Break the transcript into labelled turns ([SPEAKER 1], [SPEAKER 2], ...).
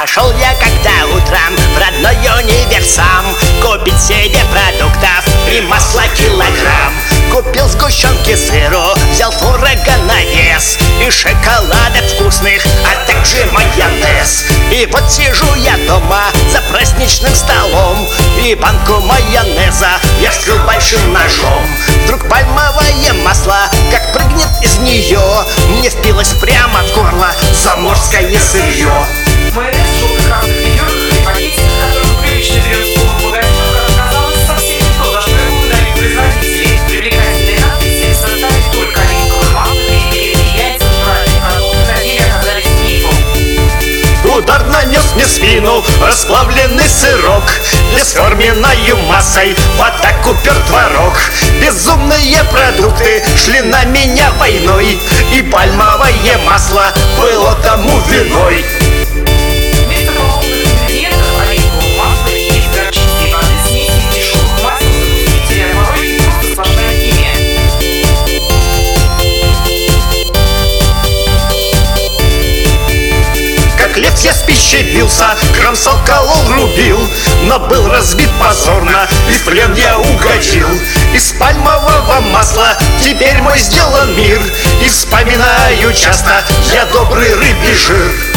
[SPEAKER 1] Пошел я когда утром в родной универсам Купить себе продуктов и масла килограмм. Купил сгущенки сыру, взял творога на вес И шоколадок вкусных, а также майонез. И вот сижу я дома за праздничным столом И банку майонеза я вскрыл большим ножом. Вдруг пальмовое масло, Удар нанес мне спину. Расплавленный сырок Бесформенною массой. В атаку пер творог. Безумные продукты шли на меня войной. И пальмовое масло было тому виной Я с пищей бился, кромсал, колол, рубил Но был разбит позорно, и в плен я угодил. Из пальмового масла теперь мой сделан мир И вспоминаю часто я добрый рыбий жир